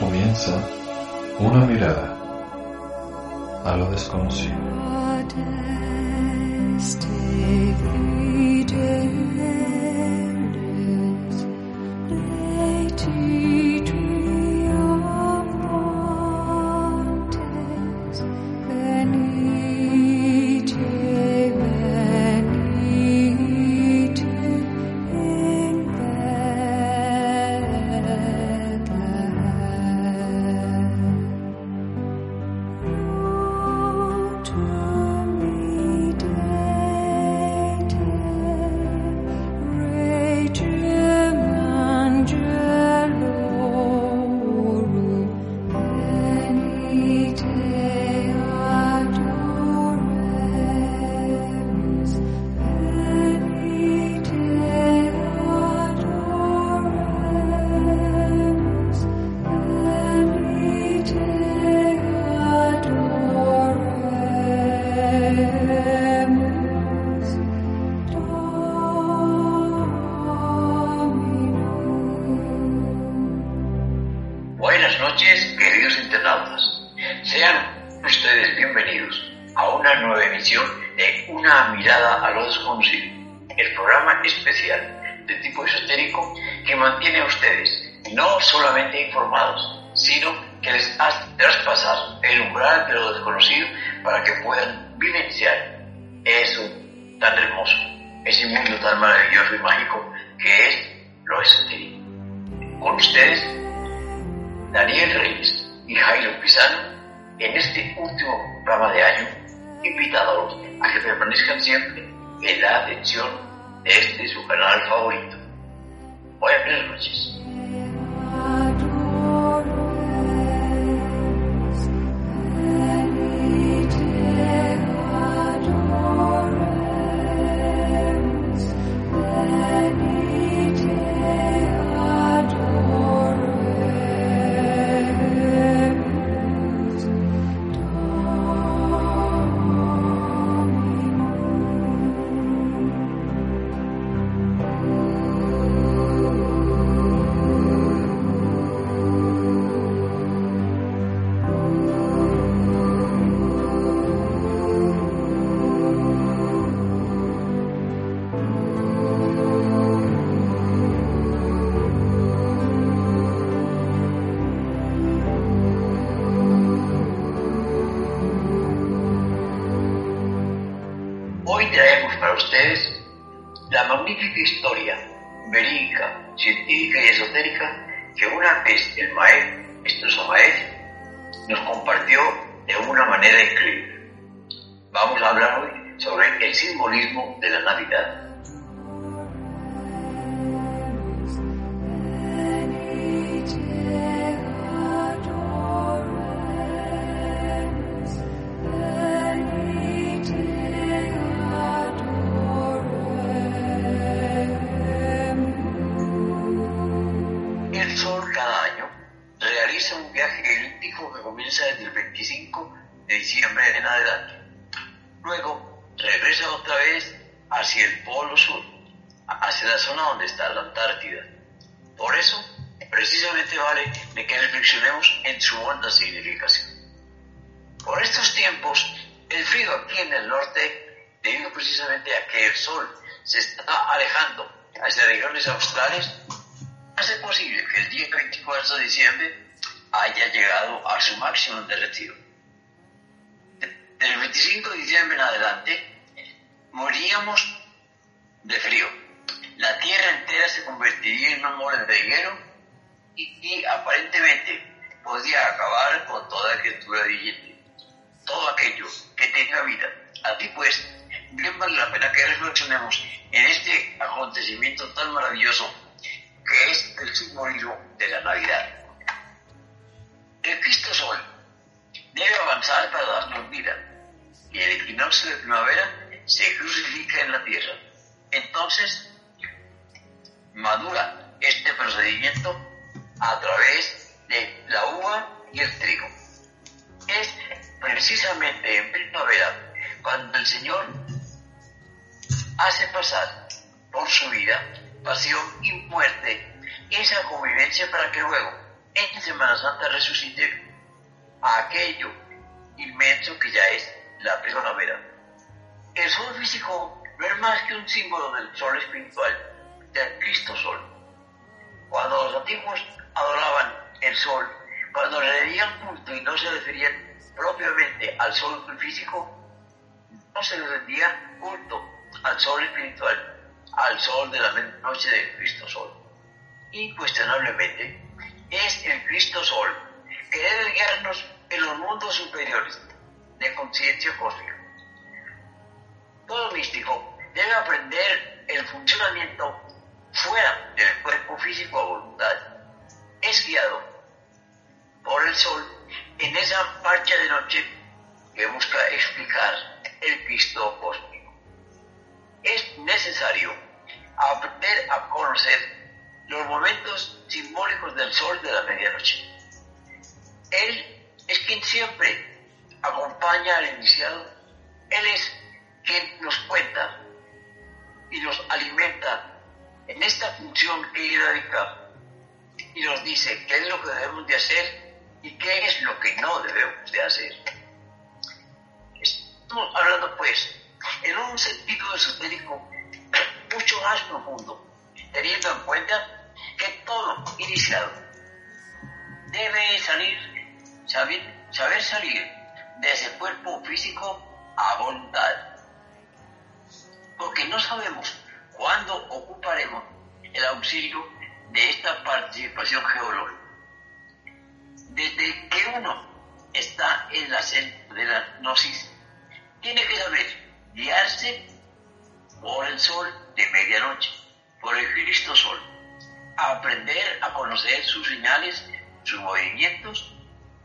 comienza una mirada a lo desconocido. No solamente informados, sino que les hace traspasar el umbral de lo desconocido para que puedan vivenciar eso tan hermoso, ese mundo tan maravilloso y mágico que es lo esotérico. Con ustedes, Daniel Reyes y Jairo Pisano en este último programa de año, invitados a que permanezcan siempre en la atención de este su canal favorito. Buenas noches. Hoy el maestro Samael nos compartió de una manera increíble. Vamos a hablar hoy sobre el simbolismo de la Navidad. Comienza desde el 25 de diciembre en adelante. Luego regresa otra vez hacia el polo sur, hacia la zona donde está la Antártida. Por eso, precisamente vale de que reflexionemos en su honda significación. Por estos tiempos, el frío aquí en el norte, debido precisamente a que el Sol se está alejando hacia regiones australes, hace posible que el día 24 de diciembre haya llegado a su máximo derretido. Del 25 de diciembre en adelante, moríamos de frío. La tierra entera se convertiría en de hielo y, y aparentemente podía acabar con toda criatura viviente. Todo aquello que tenga vida. Así pues, bien vale la pena que reflexionemos en este acontecimiento tan maravilloso que es el simbolismo de la Navidad. Vida y el equinoccio de primavera se crucifica en la tierra. Entonces, madura este procedimiento a través de la uva y el trigo. Es precisamente en primavera cuando el Señor hace pasar por su vida pasión y muerte esa convivencia para que luego, en Semana Santa resucite aquello inmenso que ya es la primavera. El sol físico no es más que un símbolo del sol espiritual, del Cristo Sol. Cuando los antiguos adoraban el sol, cuando le debían culto y no se referían propiamente al sol físico, no se le rendía culto al sol espiritual, al sol de la noche del Cristo Sol. Incuestionablemente, es el Cristo Sol que debe guiarnos en los mundos superiores de conciencia cósmica. Todo místico debe aprender el funcionamiento fuera del cuerpo físico a voluntad. Es guiado por el sol en esa marcha de noche que busca explicar el Cristo cósmico. Es necesario aprender a conocer los momentos simbólicos del sol de la medianoche. Él es quien siempre acompaña al iniciado. Él es quien nos cuenta y nos alimenta en esta función que y nos dice qué es lo que debemos de hacer y qué es lo que no debemos de hacer. Estamos hablando pues en un sentido esotérico mucho más profundo, teniendo en cuenta que todo iniciado debe salir, saber, saber salir de ese cuerpo físico a voluntad. Porque no sabemos cuándo ocuparemos el auxilio de esta participación geológica. Desde que uno está en la centro de la gnosis, tiene que saber guiarse por el sol de medianoche, por el Cristo Sol aprender a conocer sus señales, sus movimientos.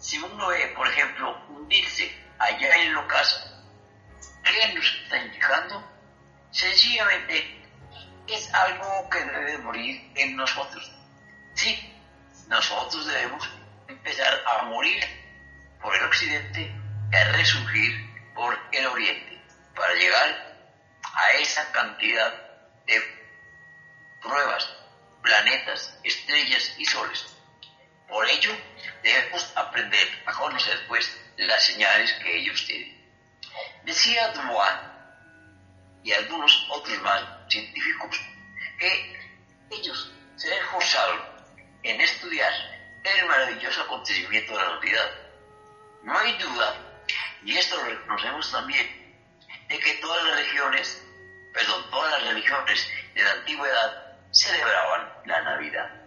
Si uno ve, por ejemplo, hundirse allá en el ocaso, ¿qué nos está indicando? Sencillamente es algo que debe morir en nosotros. Sí, nosotros debemos empezar a morir por el occidente y a resurgir por el oriente para llegar a esa cantidad de pruebas planetas, estrellas y soles. Por ello, debemos aprender a conocer, pues, las señales que ellos tienen. Decía Dumois y algunos otros más científicos que ellos se esforzaron en estudiar el maravilloso acontecimiento de la realidad. No hay duda, y esto lo reconocemos también, de que todas las regiones, perdón, todas las religiones de la antigüedad celebraban la Navidad.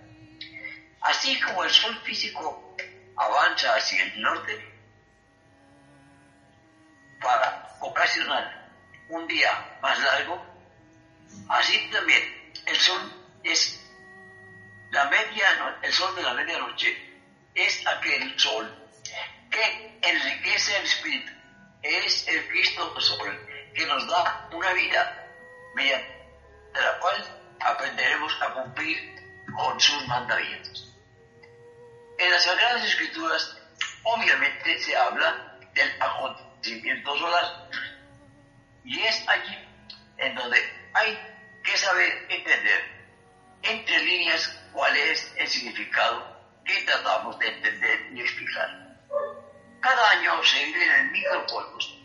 Así como el sol físico avanza hacia el norte para ocasionar un día más largo, así también el sol es la media, el sol de la medianoche es aquel sol que enriquece el espíritu, es el Cristo Sol que nos da una vida mediante la cual aprenderemos a cumplir con sus mandamientos. En las Sagradas Escrituras, obviamente, se habla del acontecimiento solar. Y es allí en donde hay que saber entender entre líneas cuál es el significado que tratamos de entender y explicar. Cada año se vive en el microcosmos,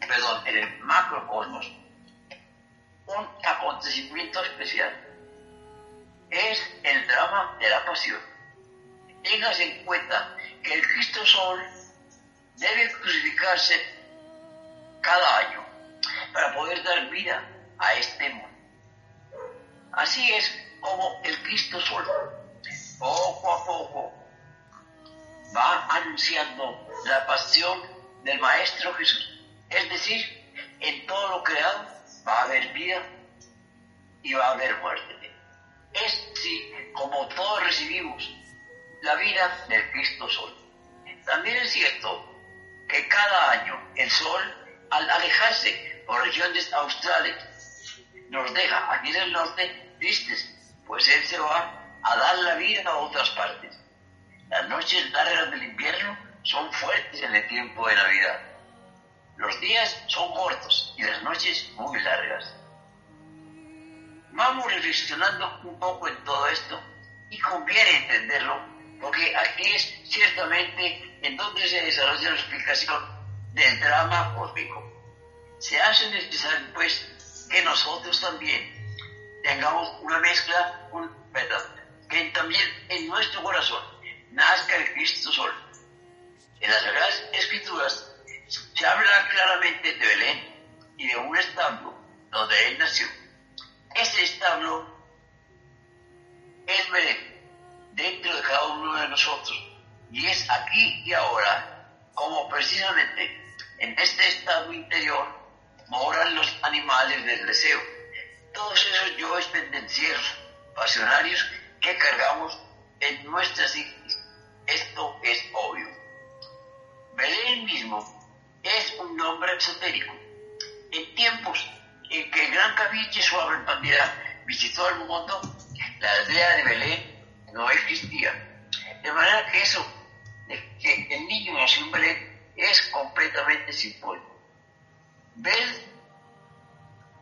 perdón, en el macrocosmos, un acontecimiento especial. Es el drama de la pasión. Téngase en cuenta que el Cristo Sol debe crucificarse cada año para poder dar vida a este mundo. Así es como el Cristo Sol, poco a poco, va anunciando la pasión del Maestro Jesús. Es decir, en todo lo creado va a haber vida y va a haber muerte. Es así como todos recibimos la vida del Cristo Sol. También es cierto que cada año el Sol, al alejarse por regiones australes, nos deja aquí en el norte tristes, pues Él se va a dar la vida a otras partes. Las noches largas del invierno son fuertes en el tiempo de Navidad. Los días son cortos y las noches muy largas. Vamos reflexionando un poco en todo esto y conviene entenderlo porque aquí es ciertamente en donde se desarrolla la explicación del drama cósmico. Se hace necesario, pues, que nosotros también tengamos una mezcla, un, perdón, que también en nuestro corazón nazca el Cristo Sol. En las Sagradas Escrituras se habla claramente de Belén y de un establo donde él nació. Ese establo es Belén, dentro de cada uno de nosotros. Y es aquí y ahora, como precisamente en este estado interior moran los animales del deseo. Todos esos yoes pendencieros, pasionarios que cargamos en nuestra psiquis. Esto es obvio. Belén mismo es un nombre esotérico. En tiempos en que el gran Caviche suave en visitó el mundo, la aldea de Belén no existía. De manera que eso, de que el niño nació en Belén, es completamente simbólico. Bel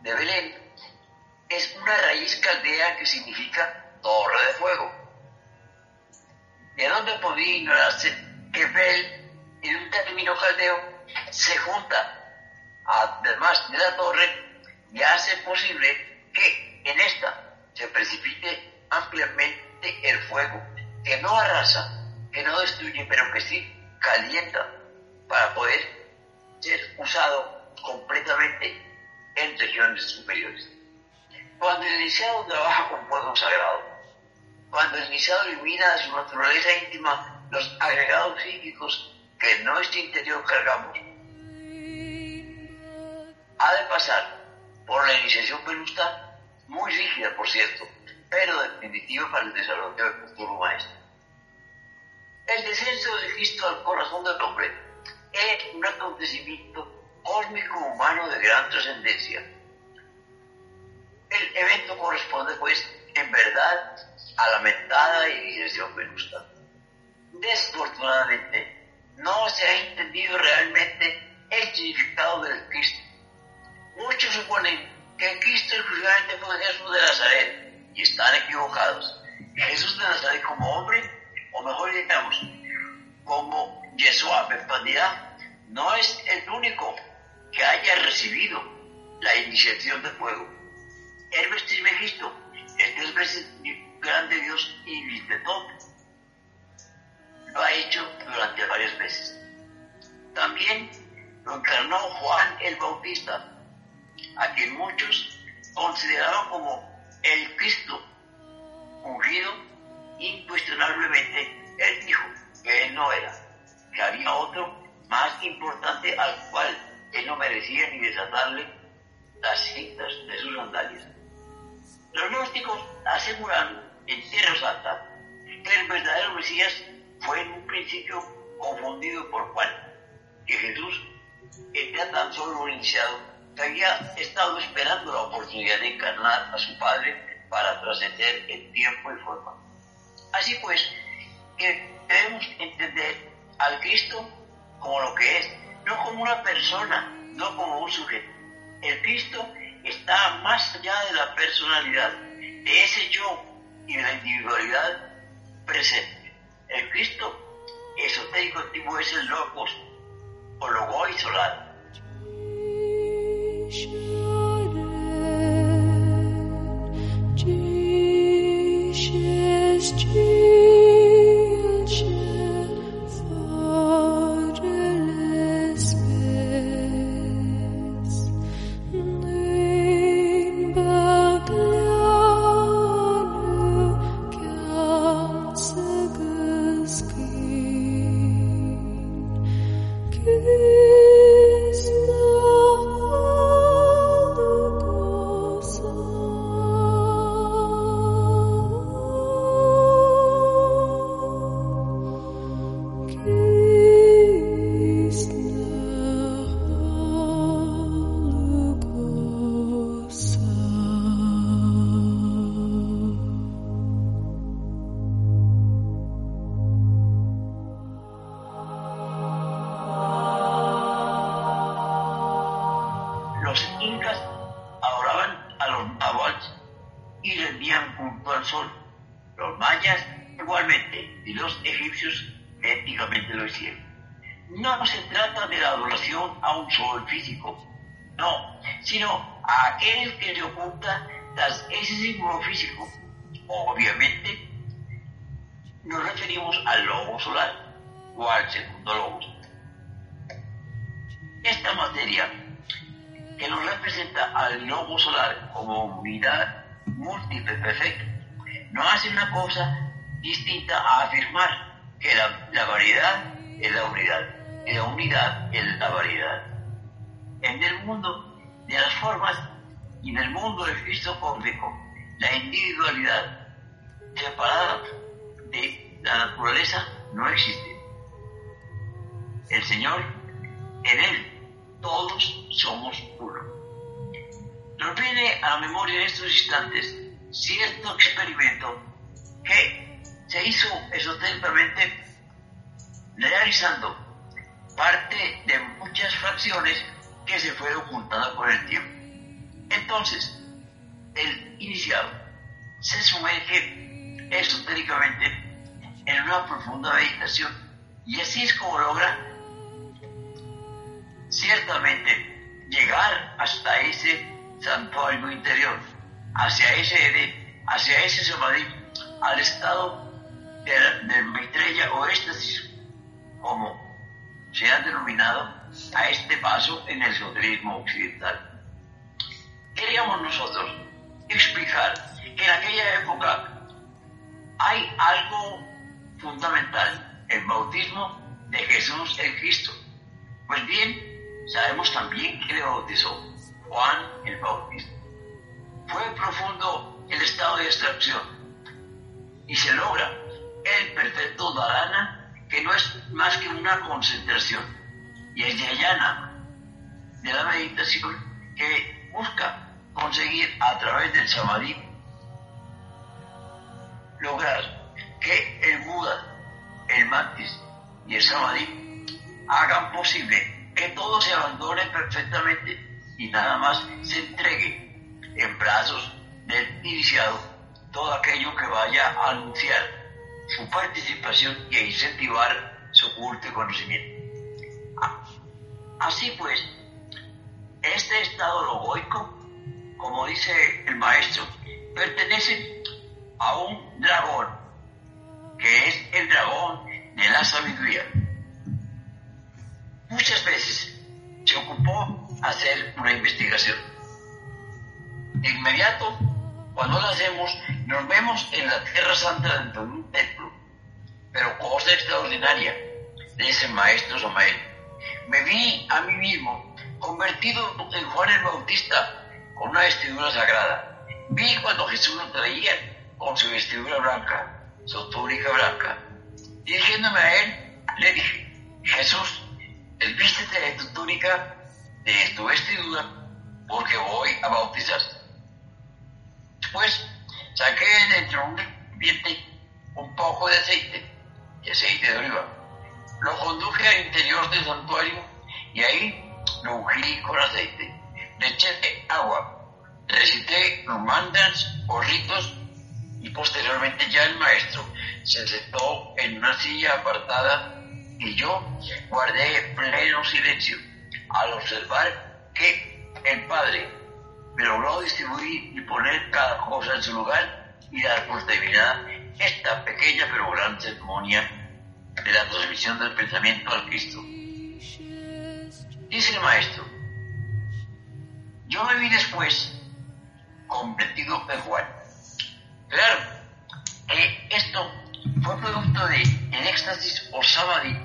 de Belén es una raíz caldea que significa torre de fuego. ¿De dónde podía ignorarse que Bel, en un término caldeo, se junta, además de la torre, y hace posible que en esta se precipite ampliamente el fuego, que no arrasa, que no destruye, pero que sí calienta para poder ser usado completamente en regiones superiores. Cuando el iniciado trabaja con fuego sagrado, cuando el iniciado ilumina a su naturaleza íntima los agregados psíquicos que en nuestro interior cargamos, ha de pasar por la iniciación pelusta, muy rígida por cierto, pero definitiva para el desarrollo del futuro maestro. El descenso de Cristo al corazón del hombre es un acontecimiento cósmico humano de gran trascendencia. El evento corresponde, pues, en verdad, a la mentada y dirección venusta. Desfortunadamente, no se ha entendido realmente el significado del Cristo. Muchos suponen que Cristo exclusivamente fue Jesús de Nazaret y están equivocados. Jesús de Nazaret como hombre, o mejor digamos, como Yeshua no es el único que haya recibido la iniciación de fuego. Hermes Trismegisto, el Dios grande Dios y todo, lo ha hecho durante varias veces. También lo encarnó Juan el Bautista, a quien muchos consideraron como el Cristo ungido, incuestionablemente él dijo que él no era, que había otro más importante al cual él no merecía ni desatarle las cintas de sus sandalias. Los gnósticos aseguran en Tierra Santa que el verdadero Mesías fue en un principio confundido por Juan, que Jesús era tan solo un iniciado que había estado esperando la oportunidad de encarnar a su Padre para trascender en tiempo y forma. Así pues, que debemos entender al Cristo como lo que es, no como una persona, no como un sujeto. El Cristo está más allá de la personalidad, de ese yo y de la individualidad presente. El Cristo esotérico antiguo es el logos o logo solar. Y rendían al lobo solar o al segundo lobo. Esta materia que nos representa al lobo solar como unidad múltiple perfecta, no hace una cosa distinta a afirmar que la, variedad es la unidad y la unidad es la variedad. En el mundo de las formas y en el mundo del Cristo cósmico, la individualidad separada de la naturaleza no existe. El Señor, en Él, todos somos uno. Nos viene a la memoria en estos instantes cierto experimento que se hizo esotéricamente realizando parte de muchas fracciones que se fueron juntando por el tiempo. Entonces, el iniciado se sumerge esotéricamente en una profunda meditación y así es como logra ciertamente llegar hasta ese santuario interior, hacia ese hacia ese samadhi, al estado de, de Maitreya o éxtasis, como se ha denominado a este paso en el esoterismo occidental. Queríamos nosotros explicar que en aquella época hay algo fundamental, el bautismo de Jesús en Cristo. Pues bien, sabemos también que le bautizó Juan el Bautista. Fue profundo el estado de extracción y se logra el perfecto dharana que no es más que una concentración y es yayana de la meditación que busca conseguir a través del samadhi lograr que el Buda, el Mantis y el Samadhi hagan posible que todo se abandone perfectamente y nada más se entregue en brazos del iniciado todo aquello que vaya a anunciar su participación y a incentivar su culto y conocimiento. Así pues, este estado logoico, como dice el maestro, pertenece a un dragón, que es el dragón de la sabiduría muchas veces se ocupó hacer una investigación. De inmediato, cuando la hacemos, nos vemos en la Tierra Santa dentro de un templo. Pero cosa extraordinaria, ese maestro Samael. Me vi a mí mismo convertido en Juan el Bautista con una vestidura sagrada. Vi cuando Jesús lo traía con su vestidura blanca, su túnica blanca. Dirigiéndome a él, le dije, Jesús, vístete de tu túnica, de tu vestidura, porque voy a bautizarte. Después saqué dentro de un recipiente un poco de aceite, de aceite de oliva. Lo conduje al interior del santuario y ahí lo ungí con aceite. Le eché agua, recité los o ritos y posteriormente ya el maestro se sentó en una silla apartada y yo guardé pleno silencio al observar que el Padre me logró distribuir y poner cada cosa en su lugar y dar por terminada esta pequeña pero gran ceremonia de la transmisión del pensamiento al Cristo. Dice el maestro, yo me vi después convertido en Juan. Claro que esto fue producto de éxtasis o samadhi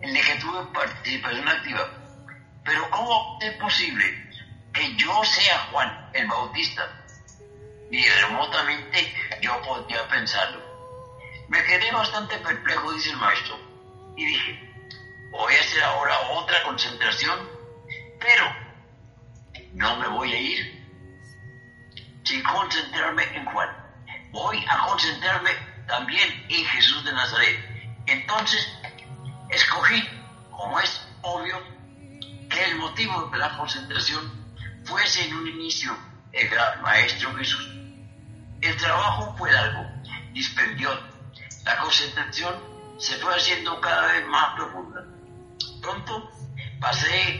en el que tuve participación activa. Pero ¿cómo es posible que yo sea Juan el Bautista? Ni remotamente yo podía pensarlo. Me quedé bastante perplejo, dice el maestro, y dije, voy a hacer ahora otra concentración, pero no me voy a ir sin concentrarme en Juan. Voy a concentrarme también en Jesús de Nazaret. Entonces Escogí, como es obvio, que el motivo de la concentración fuese en un inicio el gran Maestro Jesús. El trabajo fue largo, dispendioso, concentración se fue haciendo cada vez más profunda. Pronto pasé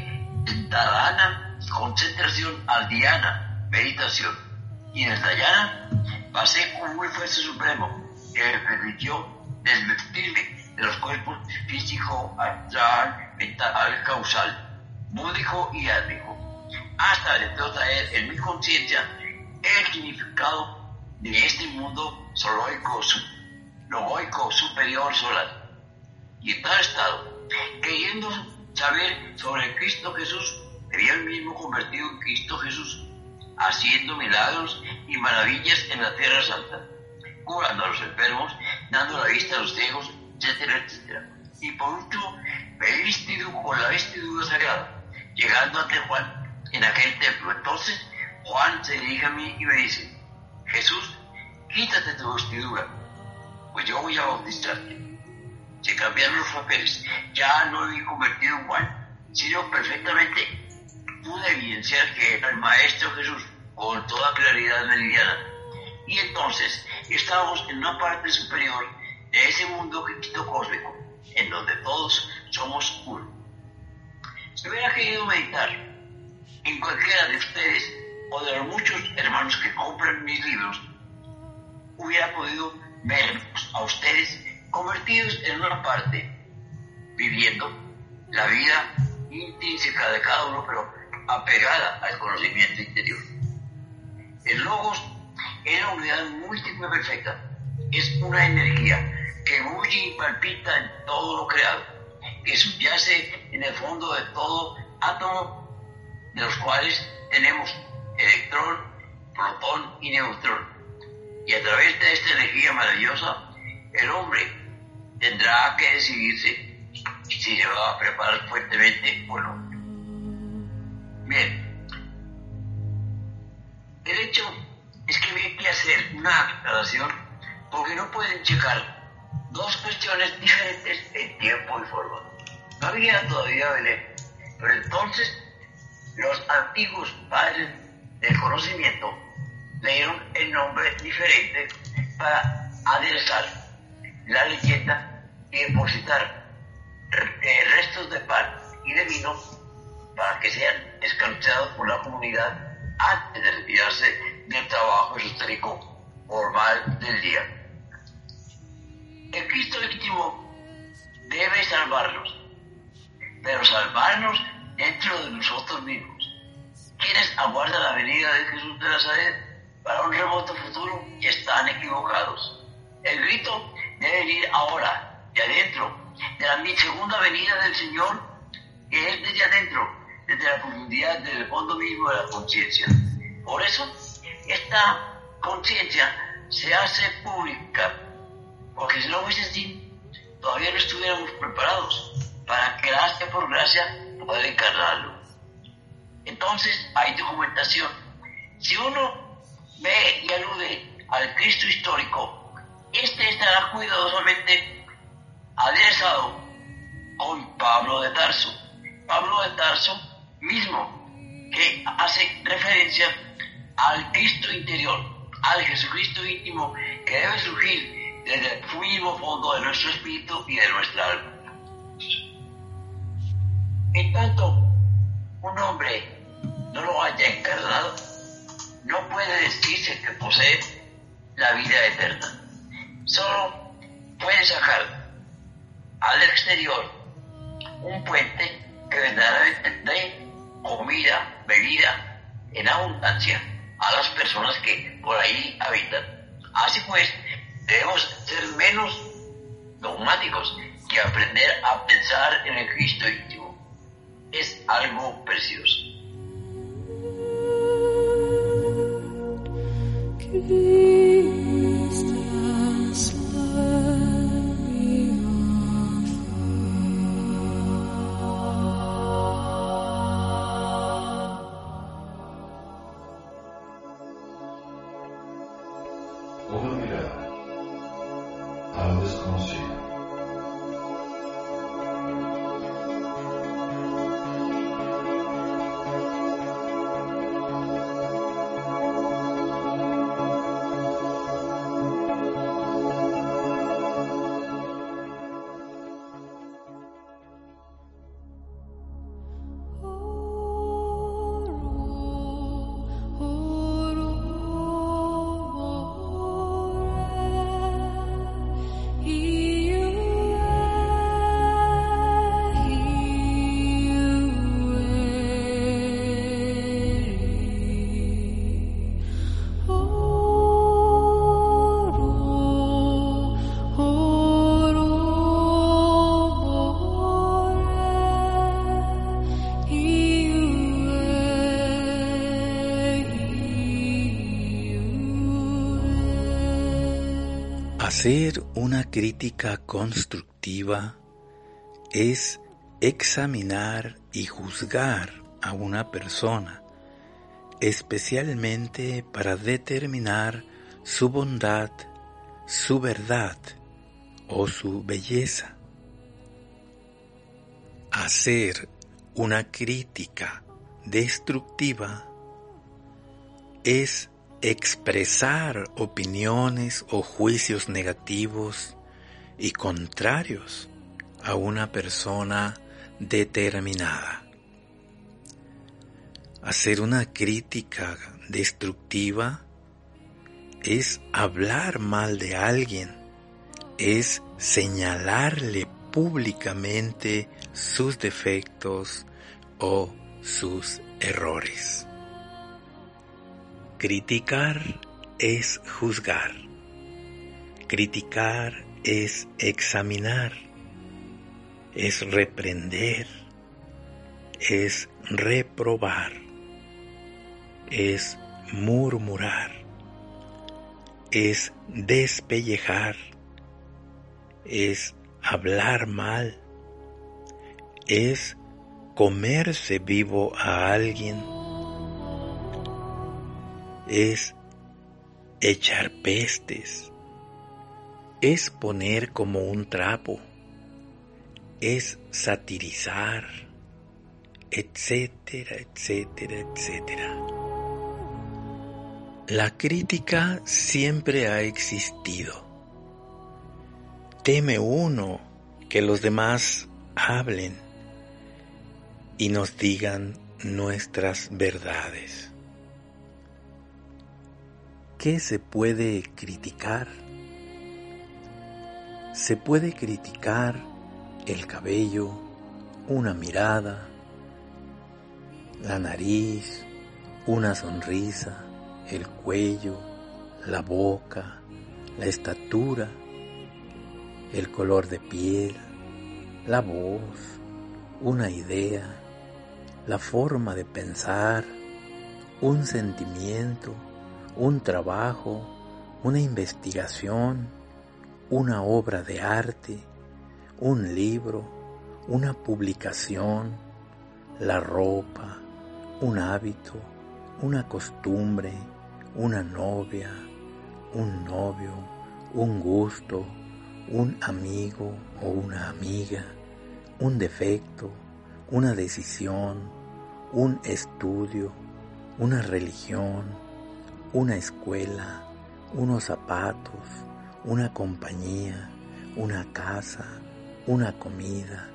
en Tadana, concentración, al Diana, meditación. Y en el Dayana pasé con un esfuerzo supremo que me permitió desvestirme de los cuerpos físico, astral, mental, causal, búdico y átmico, hasta de traer en mi conciencia el significado de este mundo zoológico, logoico superior solar. Y en tal estado, queriendo saber sobre Cristo Jesús, había el mismo convertido en Cristo Jesús, haciendo milagros y maravillas en la tierra santa, curando a los enfermos, dando la vista a los ciegos, etcétera, etcétera. Y por último, he vestido con la vestidura sagrada, llegando ante Juan en aquel templo. Entonces, Juan se dirige a mí y me dice, Jesús, quítate tu vestidura, pues yo voy a bautizarte. Se cambiaron los papeles, ya no he convertido en Juan, sino perfectamente pude evidenciar que era el Maestro Jesús con toda claridad meridiana. Y entonces estábamos en una parte superior de ese mundo cósmico, en donde todos somos uno. Si hubiera querido meditar en cualquiera de ustedes o de los muchos hermanos que compran mis libros, hubiera podido verlos a ustedes convertidos en una parte, viviendo la vida intrínseca de cada uno, pero apegada al conocimiento interior. El logos es una unidad múltiple perfecta, es una energía que huye y palpita en todo lo creado, que subyace en el fondo de todo átomo, de los cuales tenemos electrón, protón y neutrón. Y a través de esta energía maravillosa, el hombre tendrá que decidirse si se va a preparar fuertemente o no. Bien, el hecho es que hay que hacer una aclaración porque no pueden checar dos cuestiones diferentes en tiempo y forma. No había todavía Belén, pero entonces los antiguos padres del conocimiento le dieron el nombre diferente para aderezar la leyenda y depositar eh, restos de pan y de vino para que sean escanciados por la comunidad antes de retirarse del trabajo esotérico formal del día. El Cristo legítimo debe salvarnos, pero salvarnos dentro de nosotros mismos quienes aguardan la venida de Jesús de Nazaret para un remoto futuro están equivocados. El grito debe venir ahora, de adentro, de la segunda venida del Señor, que es desde adentro, desde la profundidad, desde el fondo mismo de la conciencia. Por eso, esta conciencia se hace pública, porque si no fuese así, todavía no estuviéramos preparados para, gracia por gracia, poder encarnarlo. Entonces hay documentación. Si uno ve y alude al Cristo histórico, este estará cuidadosamente aderezado con Pablo de Tarso. Pablo de Tarso mismo que hace referencia al Cristo interior, al Jesucristo íntimo que debe surgir desde el mismo fondo de nuestro espíritu y de nuestra alma. En tanto, un hombre no lo haya encarnado, no puede decirse que posee la vida eterna. Solo puede sacar al exterior un puente que verdaderamente dé comida, bebida en abundancia a las personas que por ahí habitan. Así pues, debemos ser menos dogmáticos que aprender a pensar en el Cristo íntimo. Es algo precioso. Hacer una crítica constructiva es examinar y juzgar a una persona, especialmente para determinar su bondad, su verdad o su belleza. Hacer una crítica destructiva es expresar opiniones o juicios negativos y contrarios a una persona determinada. Hacer una crítica destructiva es hablar mal de alguien, es señalarle públicamente sus defectos o sus errores. Criticar es juzgar. Criticar es examinar. Es reprender. Es reprobar. Es murmurar. Es despellejar. Es hablar mal. Es comerse vivo a alguien es echar pestes, es poner como un trapo, es satirizar, etcétera, etcétera, etcétera. La crítica siempre ha existido. Teme uno que los demás hablen y nos digan nuestras verdades. ¿Qué se puede criticar? Se puede criticar el cabello, una mirada, la nariz, una sonrisa, el cuello, la boca, la estatura, el color de piel, la voz, una idea, la forma de pensar, un sentimiento, un trabajo, una investigación, una obra de arte, un libro, una publicación, la ropa, un hábito, una costumbre, una novia, un novio, un gusto, un amigo o una amiga, un defecto, una decisión, un estudio, una religión, una escuela, unos zapatos, una compañía, una casa, una comida,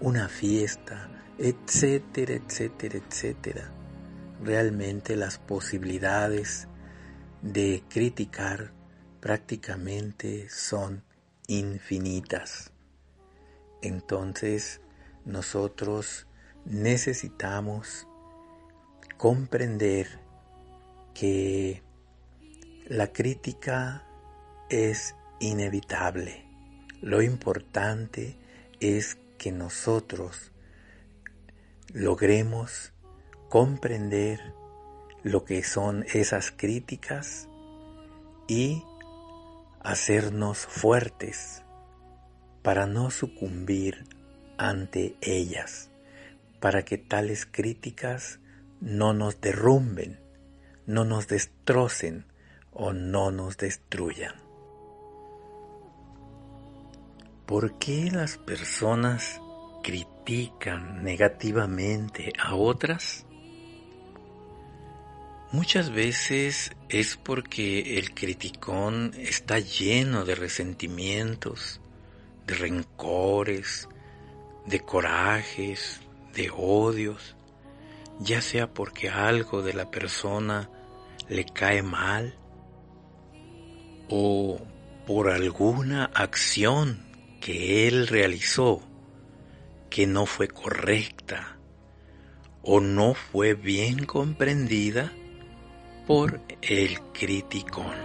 una fiesta, etcétera, etcétera, etcétera. Realmente las posibilidades de criticar prácticamente son infinitas. Entonces nosotros necesitamos comprender que la crítica es inevitable. Lo importante es que nosotros logremos comprender lo que son esas críticas y hacernos fuertes para no sucumbir ante ellas, para que tales críticas no nos derrumben, no nos destrocen o no nos destruyan. ¿Por qué las personas critican negativamente a otras? Muchas veces es porque el criticón está lleno de resentimientos, de rencores, de corajes, de odios, ya sea porque algo de la persona le cae mal o por alguna acción que él realizó que no fue correcta o no fue bien comprendida por el criticón.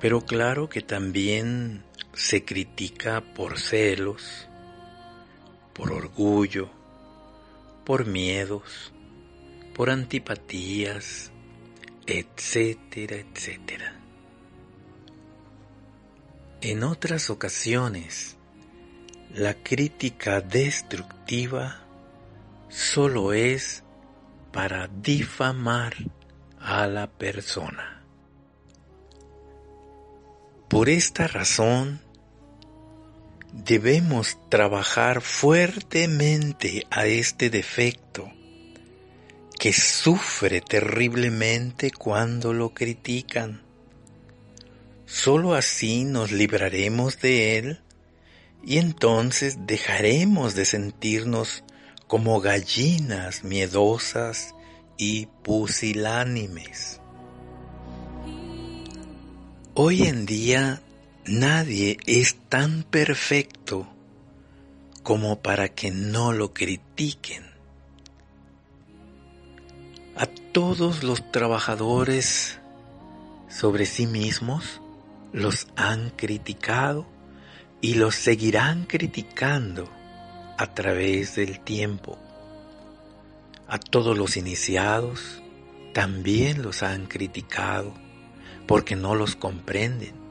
Pero claro que también se critica por celos, por orgullo, por miedos, por antipatías, etcétera, etcétera. En otras ocasiones, la crítica destructiva solo es para difamar a la persona. Por esta razón, debemos trabajar fuertemente a este defecto que sufre terriblemente cuando lo critican. Solo así nos libraremos de él y entonces dejaremos de sentirnos como gallinas miedosas y pusilánimes. Hoy en día nadie es tan perfecto como para que no lo critiquen. A todos los trabajadores sobre sí mismos los han criticado y los seguirán criticando a través del tiempo. A todos los iniciados también los han criticado porque no los comprenden.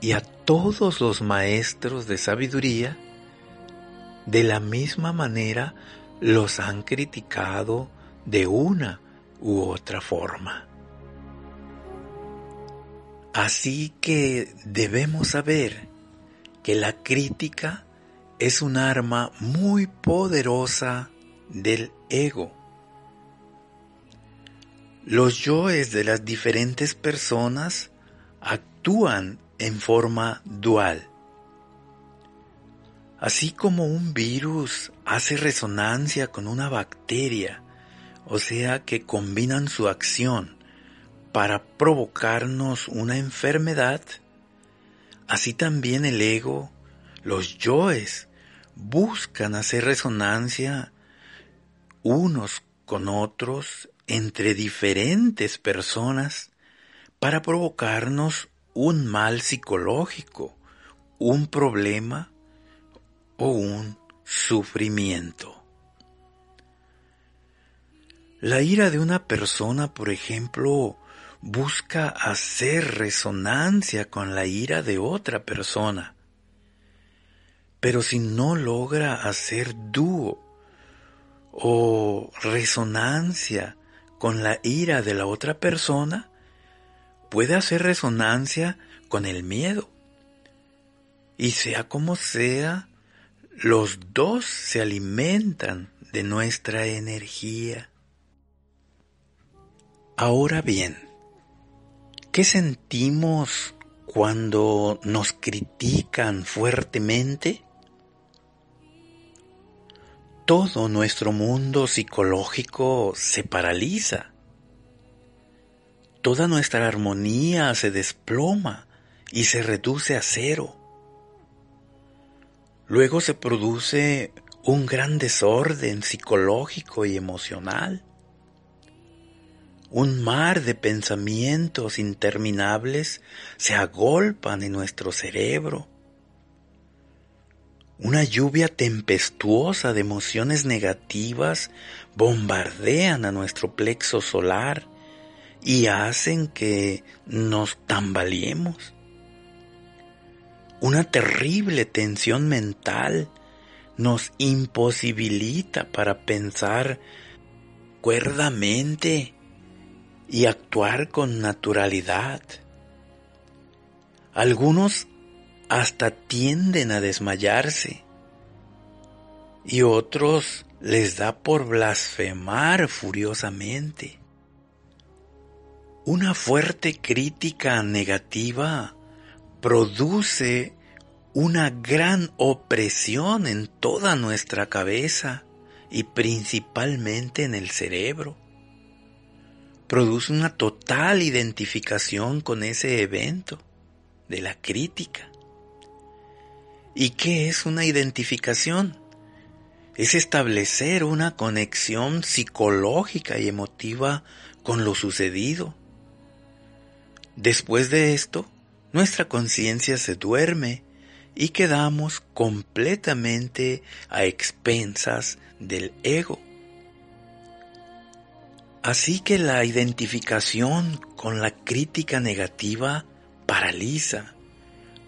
Y a todos los maestros de sabiduría, de la misma manera, los han criticado de una u otra forma. Así que debemos saber que la crítica es un arma muy poderosa del ego. Los yoes de las diferentes personas actúan en forma dual. Así como un virus hace resonancia con una bacteria, o sea que combinan su acción para provocarnos una enfermedad, Así también el ego, los yoes, buscan hacer resonancia unos con otros entre diferentes personas para provocarnos un mal psicológico, un problema o un sufrimiento. La ira de una persona, por ejemplo, busca hacer resonancia con la ira de otra persona. Pero si no logra hacer dúo o resonancia con la ira de la otra persona, puede hacer resonancia con el miedo. Y sea como sea, los dos se alimentan de nuestra energía. Ahora bien, ¿Qué sentimos cuando nos critican fuertemente? Todo nuestro mundo psicológico se paraliza. Toda nuestra armonía se desploma y se reduce a cero. Luego se produce un gran desorden psicológico y emocional un mar de pensamientos interminables se agolpan en nuestro cerebro. Una lluvia tempestuosa de emociones negativas bombardean a nuestro plexo solar y hacen que nos tambaleemos. Una terrible tensión mental nos imposibilita para pensar cuerdamente y actuar con naturalidad. Algunos hasta tienden a desmayarse y otros les da por blasfemar furiosamente. Una fuerte crítica negativa produce una gran opresión en toda nuestra cabeza y principalmente en el cerebro produce una total identificación con ese evento de la crítica. ¿Y qué es una identificación? Es establecer una conexión psicológica y emotiva con lo sucedido. Después de esto, nuestra conciencia se duerme y quedamos completamente a expensas del ego. Así que la identificación con la crítica negativa paraliza,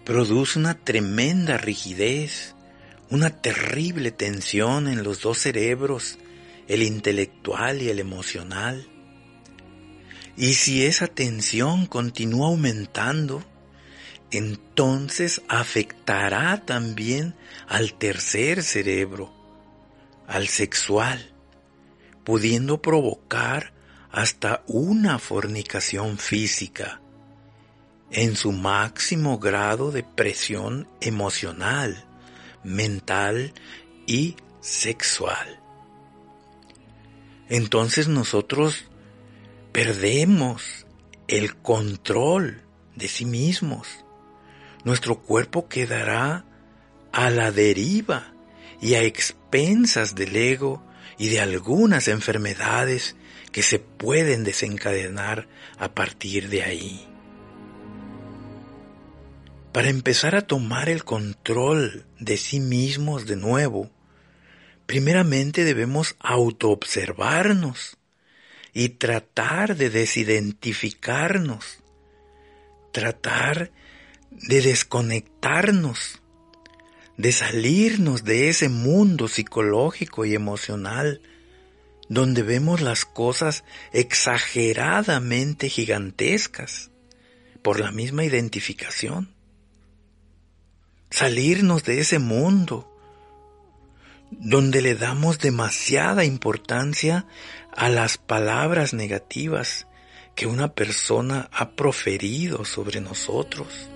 produce una tremenda rigidez, una terrible tensión en los dos cerebros, el intelectual y el emocional. Y si esa tensión continúa aumentando, entonces afectará también al tercer cerebro, al sexual, pudiendo provocar hasta una fornicación física en su máximo grado de presión emocional, mental y sexual. Entonces nosotros perdemos el control de sí mismos. Nuestro cuerpo quedará a la deriva y a expensas del ego y de algunas enfermedades que se pueden desencadenar a partir de ahí. Para empezar a tomar el control de sí mismos de nuevo, primeramente debemos autoobservarnos y tratar de desidentificarnos, tratar de desconectarnos, de salirnos de ese mundo psicológico y emocional donde vemos las cosas exageradamente gigantescas por la misma identificación. Salirnos de ese mundo donde le damos demasiada importancia a las palabras negativas que una persona ha proferido sobre nosotros.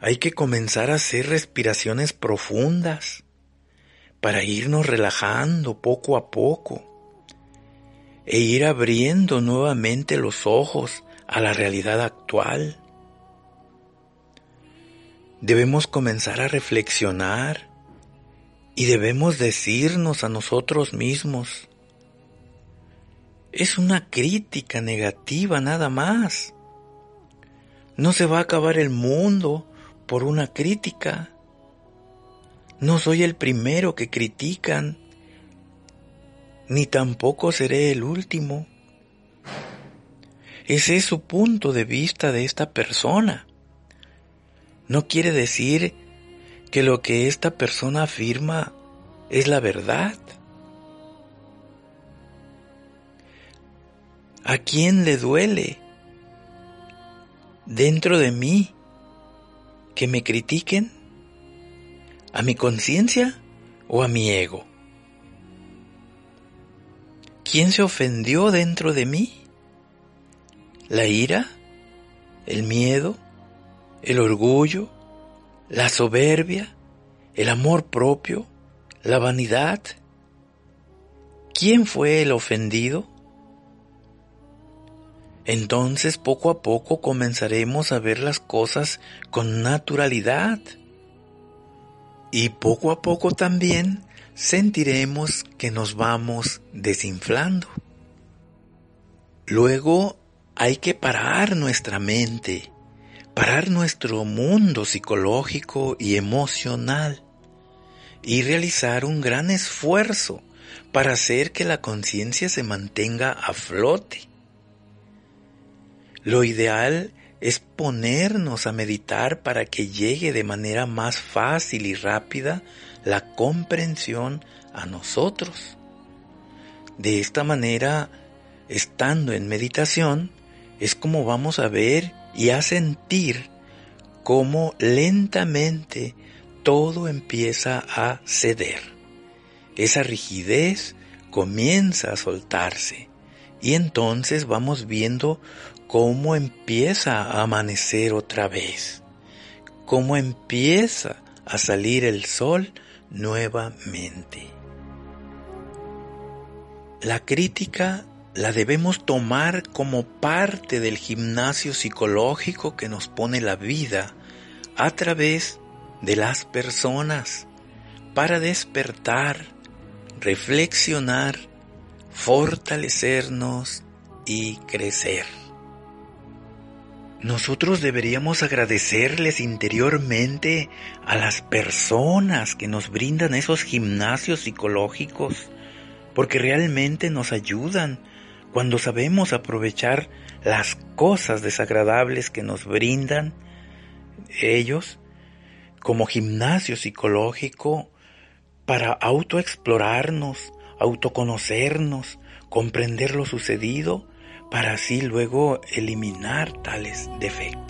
Hay que comenzar a hacer respiraciones profundas para irnos relajando poco a poco e ir abriendo nuevamente los ojos a la realidad actual debemos comenzar a reflexionar y debemos decirnos a nosotros mismos, es una crítica negativa nada más. No se va a acabar el mundo por una crítica. No soy el primero que critican, ni tampoco seré el último. Ese es su punto de vista de esta persona no quiere decir que lo que esta persona afirma es la verdad. ¿A quién le duele dentro de mí que me critiquen? ¿A mi conciencia o a mi ego? ¿Quién se ofendió dentro de mí? ¿La ira? ¿El miedo? el orgullo, la soberbia, el amor propio, la vanidad. ¿Quién fue el ofendido? Entonces poco a poco comenzaremos a ver las cosas con naturalidad. Y poco a poco también sentiremos que nos vamos desinflando. Luego hay que parar nuestra mente parar nuestro mundo psicológico y emocional y realizar un gran esfuerzo para hacer que la conciencia se mantenga a flote. Lo ideal es ponernos a meditar para que llegue de manera más fácil y rápida la comprensión a nosotros. De esta manera, estando en meditación, es como vamos a ver y a sentir cómo lentamente todo empieza a ceder. Esa rigidez comienza a soltarse y entonces vamos viendo cómo empieza a amanecer otra vez, cómo empieza a salir el sol nuevamente. La crítica la debemos tomar como parte del gimnasio psicológico que nos pone la vida a través de las personas para despertar, reflexionar, fortalecernos y crecer. Nosotros deberíamos agradecerles interiormente a las personas que nos brindan esos gimnasios psicológicos porque realmente nos ayudan cuando sabemos aprovechar las cosas desagradables que nos brindan ellos como gimnasio psicológico para autoexplorarnos, autoconocernos, comprender lo sucedido, para así luego eliminar tales defectos.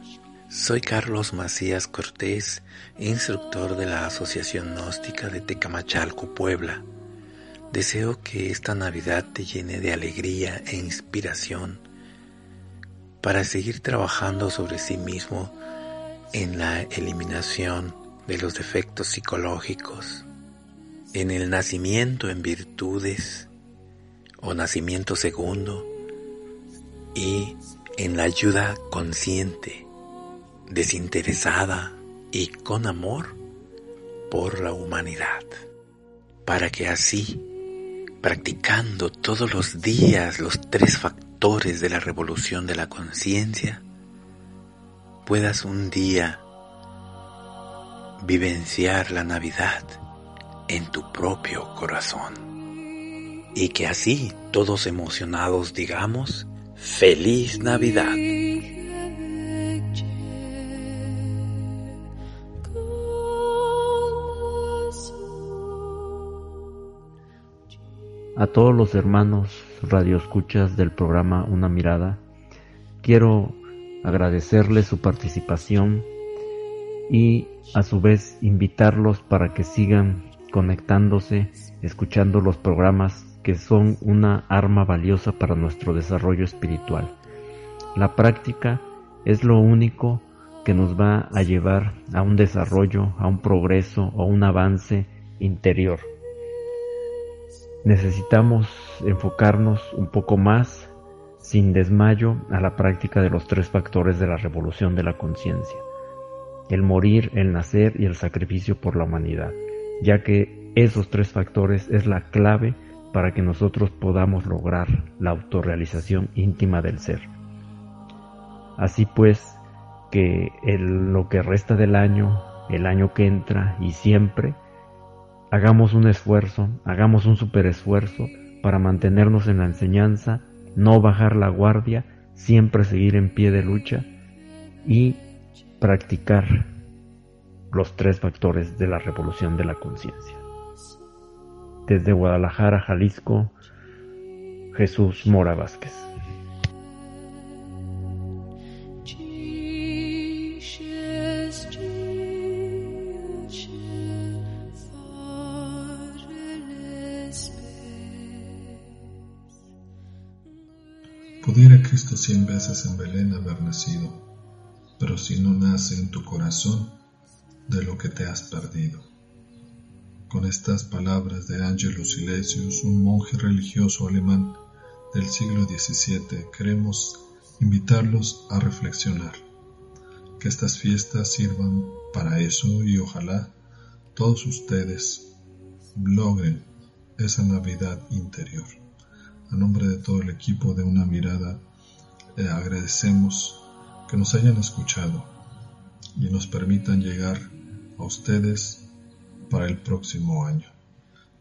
soy Carlos Macías Cortés, instructor de la Asociación Gnóstica de Tecamachalco, Puebla. Deseo que esta Navidad te llene de alegría e inspiración para seguir trabajando sobre sí mismo en la eliminación de los defectos psicológicos, en el nacimiento en virtudes o nacimiento segundo y en la ayuda consciente, desinteresada y con amor por la humanidad, para que así, practicando todos los días los tres factores de la revolución de la conciencia, puedas un día vivenciar la Navidad en tu propio corazón y que así todos emocionados digamos, Feliz Navidad. A todos los hermanos radioescuchas del programa Una Mirada, quiero agradecerles su participación y a su vez invitarlos para que sigan conectándose, escuchando los programas que son una arma valiosa para nuestro desarrollo espiritual. La práctica es lo único que nos va a llevar a un desarrollo, a un progreso o un avance interior. Necesitamos enfocarnos un poco más, sin desmayo, a la práctica de los tres factores de la revolución de la conciencia. El morir, el nacer y el sacrificio por la humanidad, ya que esos tres factores es la clave para que nosotros podamos lograr la autorrealización íntima del ser. Así pues, que lo que resta del año, el año que entra y siempre, hagamos un esfuerzo, hagamos un super esfuerzo para mantenernos en la enseñanza, no bajar la guardia, siempre seguir en pie de lucha y practicar los tres factores de la revolución de la conciencia. Desde Guadalajara, Jalisco, Jesús Mora Vázquez. Pudiera Cristo cien veces en Belén haber nacido, pero si no nace en tu corazón, de lo que te has perdido. Con estas palabras de Angelus Silesius, un monje religioso alemán del siglo XVII, queremos invitarlos a reflexionar. Que estas fiestas sirvan para eso y ojalá todos ustedes logren esa Navidad interior. A nombre de todo el equipo de Una Mirada, le agradecemos que nos hayan escuchado y nos permitan llegar a ustedes para el próximo año.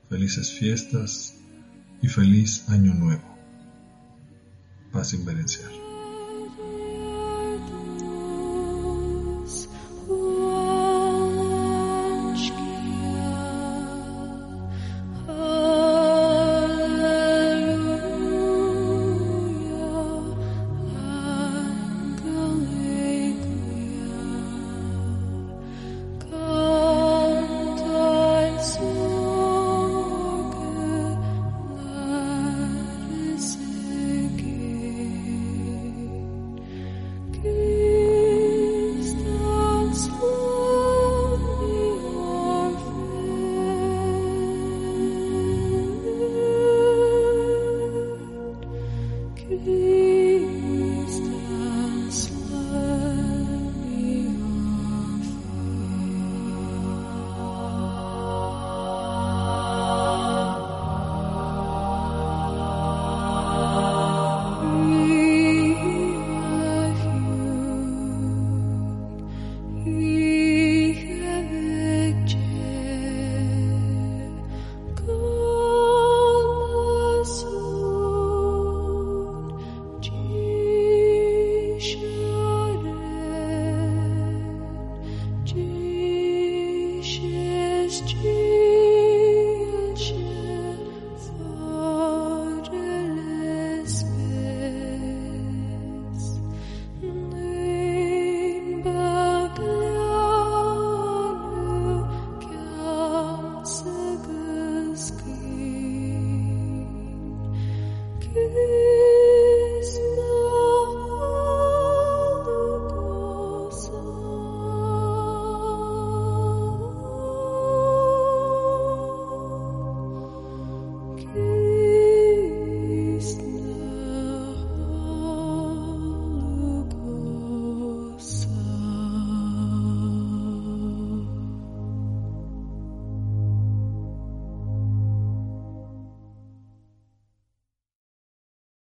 Felices fiestas y feliz año nuevo. Paz inverencial. Be